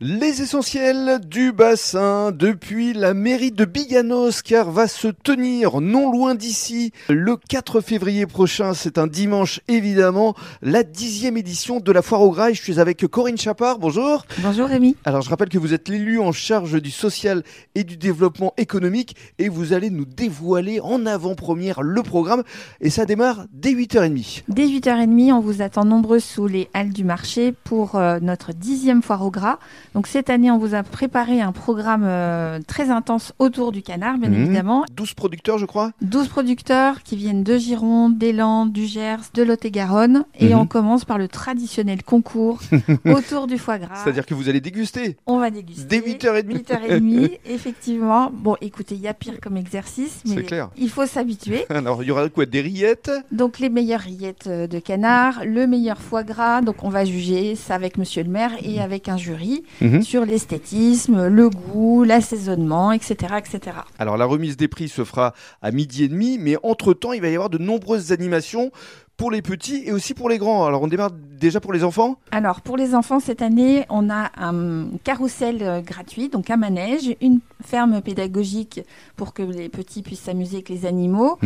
Les essentiels du bassin depuis la mairie de Biganos car va se tenir non loin d'ici le 4 février prochain, c'est un dimanche évidemment, la dixième édition de la foire au grail. Je suis avec Corinne Chapard, bonjour. Bonjour Rémi. Alors je rappelle que vous êtes l'élu en charge du social et du développement économique et vous allez nous dévoiler en avant-première le programme et ça démarre dès 8h30. Dès 8h30, on vous attend nombreux sous les halles du marché pour euh, notre dixième foire au gras. Donc cette année, on vous a préparé un programme euh, très intense autour du canard, bien Mhm. évidemment. 12 producteurs je crois 12 producteurs qui viennent de Gironde, des Landes, du Gers, de Lot-et-Garonne. Et Mhm. on commence par le traditionnel concours autour du foie gras. C'est-à-dire que vous allez déguster On va déguster. Dès 8h30. 8h30, effectivement. Bon, écoutez, il y a pire comme exercice, mais clair. il faut s'habituer. Alors il y aura quoi Des rillettes Donc les meilleures rillettes euh, de canard, le meilleur foie gras. Donc on va juger ça avec Monsieur le maire et avec un jury Mhm. sur l'esthétisme, le goût, l'assaisonnement, etc., etc. Alors la remise des prix se fera à midi et demi, mais entre-temps, il va y avoir de nombreuses animations pour les petits et aussi pour les grands. Alors on démarre déjà pour les enfants Alors pour les enfants cette année, on a un carrousel euh, gratuit, donc un manège, une ferme pédagogique pour que les petits puissent s'amuser avec les animaux,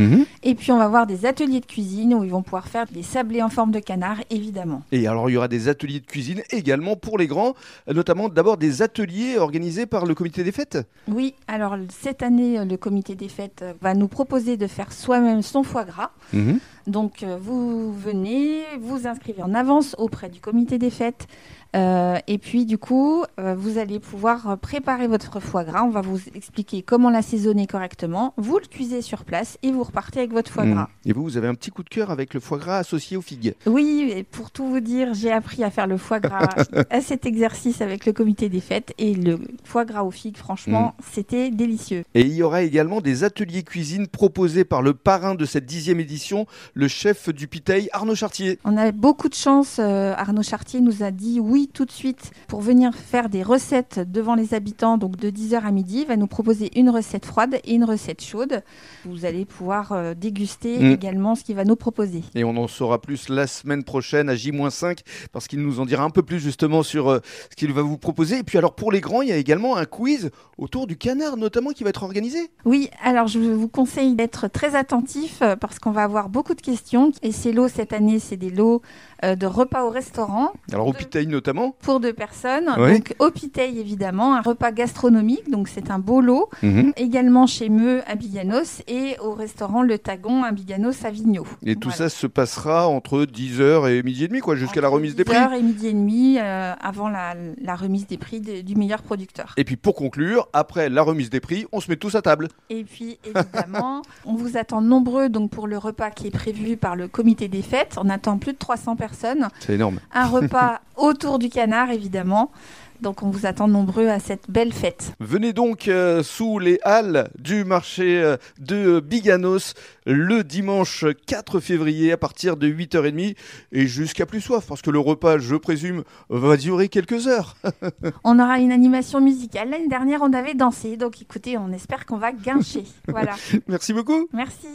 et puis on va avoir des ateliers de cuisine où ils vont pouvoir faire des sablés en forme de canard, évidemment. Et alors il y aura des ateliers de cuisine également pour les grands, notamment d'abord des ateliers organisés par le comité des fêtes. Oui, alors cette année, euh, le comité des fêtes euh, va nous proposer de faire soi-même son foie gras. Donc euh, vous venez, vous inscrivez en avance auprès du comité des fêtes. Euh, et puis du coup, euh, vous allez pouvoir euh, préparer votre foie gras. On va vous expliquer comment l'assaisonner correctement. Vous le cuisez sur place et vous repartez avec votre foie gras. Et vous, vous avez un petit coup de cœur avec le foie gras associé aux figues. Oui, et pour tout vous dire, j'ai appris à faire le foie gras à cet exercice avec le comité des fêtes. Et le foie gras aux figues, franchement, c'était délicieux. Et il y aura également des ateliers cuisine proposés par le parrain de cette dixième édition, le chef du Piteil, Arnaud Chartier. On a beaucoup de chance. euh, Arnaud Chartier nous a dit oui tout de suite pour venir faire des recettes devant les habitants. Donc de 10h à midi, il va nous proposer une recette froide et une recette chaude. Vous allez pouvoir euh, déguster Mm. également ce qu'il va nous proposer. Et on en saura plus la semaine prochaine à J-5 parce qu'il nous en dira un peu plus justement sur euh, ce qu'il va vous proposer. Et puis alors pour les grands, il y a également un quiz autour du canard notamment qui va être organisé. Oui, alors je vous conseille d'être très attentif euh, parce qu'on va avoir beaucoup de questions. Et ces lots cette année, c'est des lots euh, de repas au restaurant Alors au De- Piteil notamment. pour deux personnes. Oui. Donc au Piteil évidemment, un repas gastronomique. Donc c'est un beau lot. également chez Meux à Biganos et au restaurant Le Tagon à Biganos à Vigneault. Et tout Voilà. ça se passera entre 10h et midi et demi quoi, jusqu'à la remise des prix. 10h et midi et demi euh, avant la, la remise des prix de- du meilleur producteur. Et puis pour conclure, après la remise des prix, on se met tous à table. Et puis évidemment, on vous attend nombreux donc pour le repas qui est prévu par le comité des fêtes. On attend plus de 300 personnes. C'est énorme. Un repas autour du canard évidemment. Donc on vous attend nombreux à cette belle fête. Venez donc euh, sous les halles du marché euh, de Biganos le dimanche 4 février à partir de 8h30 et jusqu'à plus soif parce que le repas, je présume, va durer quelques heures. On aura une animation musicale. L'année dernière, on avait dansé. Donc écoutez, on espère qu'on va guincher. Voilà. Merci beaucoup. Merci.